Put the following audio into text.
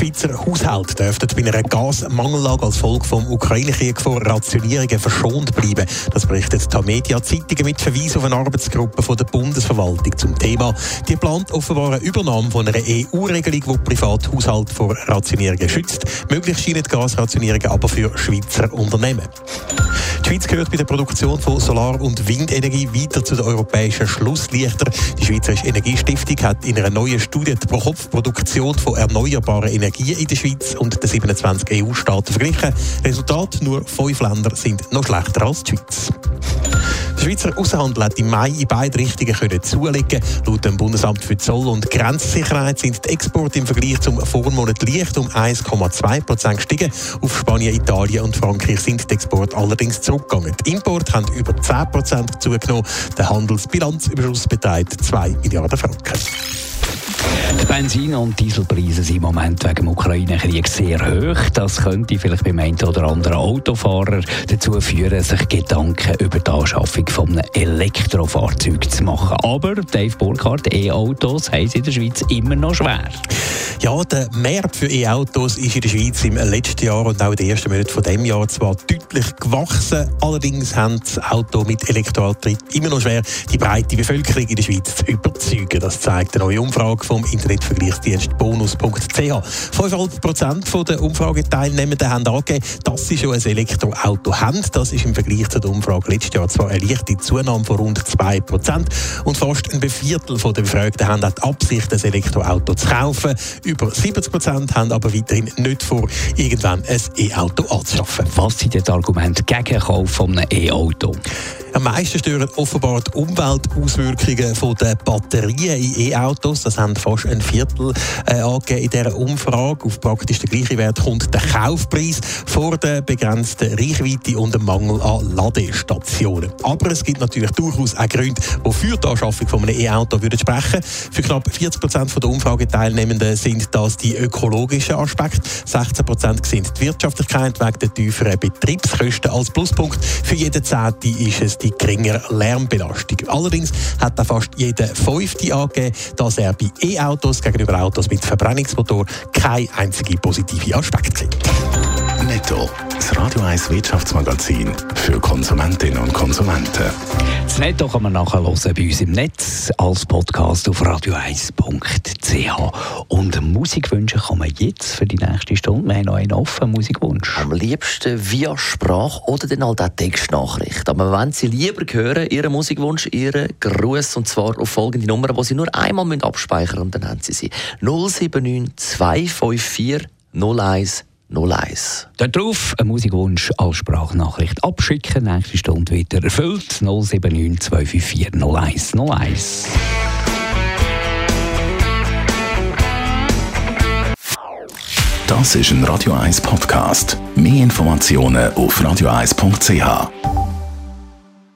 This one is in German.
Schweizer Haushalte dürften bei einer Gasmangellage als Folge vom Ukraine-Krieg vor Rationierungen verschont bleiben. Das berichtet die Media Zeitungen mit Verweis auf eine Arbeitsgruppe von der Bundesverwaltung zum Thema. Die plant offenbar eine Übernahme von einer EU-Regelung, die Privathaushalte vor Rationierungen schützt. Möglich scheinen Gasrationierungen aber für Schweizer Unternehmen. Die Schweiz gehört bei der Produktion von Solar- und Windenergie weiter zu den europäischen Schlusslichtern. Die Schweizerische Energiestiftung hat in einer neuen Studie die Pro-Kopf-Produktion von erneuerbaren Energien in der Schweiz und den 27 EU-Staaten verglichen. Resultat: nur fünf Länder sind noch schlechter als die Schweiz. Der Schweizer Außenhandel hat im Mai in beide Richtungen können zulegen. Laut dem Bundesamt für Zoll- und Grenzsicherheit sind die Exporte im Vergleich zum Vormonat leicht um 1,2 Prozent gestiegen. Auf Spanien, Italien und Frankreich sind die Exporte allerdings zurückgegangen. Die Importe haben über 10 Prozent zugenommen. Der Handelsbilanzüberschuss beträgt 2 Milliarden Franken. Die Benzin- und Dieselpreise sind im Moment wegen dem Ukraine-Krieg sehr hoch. Das könnte vielleicht beim einen oder anderen Autofahrer dazu führen, sich Gedanken über die Anschaffung von einem Elektrofahrzeug zu machen. Aber Dave Burkhardt, E-Autos haben in der Schweiz immer noch schwer. Ja, der Markt für E-Autos ist in der Schweiz im letzten Jahr und auch in den ersten Monaten von dem Jahr zwar deutlich gewachsen. Allerdings haben das Auto mit Elektroantrieb immer noch schwer, die breite Bevölkerung in der Schweiz zu überzeugen. Das zeigt eine neue Umfrage vom Internetvergleichsdienst bonus.ch. 5,5% der Umfrageteilnehmenden haben angegeben, dass sie schon ein Elektroauto haben. Das ist im Vergleich zu der Umfrage letztes Jahr zwar eine leichte Zunahme von rund 2%. Und fast ein Viertel der Befragten haben auch die Absicht, ein Elektroauto zu kaufen. Über 70 Prozent haben aber weiterhin nicht vor, irgendwann ein E-Auto anzuschaffen. Was sind die Argumente gegen Kauf von einem E-Auto? Am meisten stören offenbar die Umweltauswirkungen von der Batterien in E-Autos. Das haben fast ein Viertel äh, angegeben in dieser Umfrage. Auf praktisch den gleichen Wert kommt der Kaufpreis vor der begrenzten Reichweite und dem Mangel an Ladestationen. Aber es gibt natürlich durchaus auch Gründe, die für die Anschaffung von einem E-Auto würden sprechen. Für knapp 40 Prozent der Umfrageteilnehmenden sind das die ökologischen Aspekte. 16 Prozent sind die Wirtschaftlichkeit wegen der tieferen Betriebskosten als Pluspunkt. Für jeden Zehnte ist es die geringere Lärmbelastung. Allerdings hat auch fast jeder Fünfte angegeben, dass er bei E-Autos gegenüber Autos mit Verbrennungsmotor kein einzige positive Aspekt sieht. Netto. Das Radio 1 Wirtschaftsmagazin für Konsumentinnen und Konsumenten. Das Netto kann man nachher hören bei uns im Netz als Podcast auf radio1.ch. Und Musikwünsche kann man jetzt für die nächste Stunde. Wir haben noch einen offenen Musikwunsch. Am liebsten via Sprache oder dann halt auch Textnachricht. Aber wenn Sie lieber hören, Ihren Musikwunsch, Ihren Gruß, und zwar auf folgende Nummer, die Sie nur einmal abspeichern müssen, und dann haben Sie sie. 079 254 01 01. Dort drauf ein Musikwunsch als Sprachnachricht abschicken. Nächste Stunde wieder erfüllt. 079 254 01 01. Das ist ein Radio 1 Podcast. Mehr Informationen auf radio1.ch.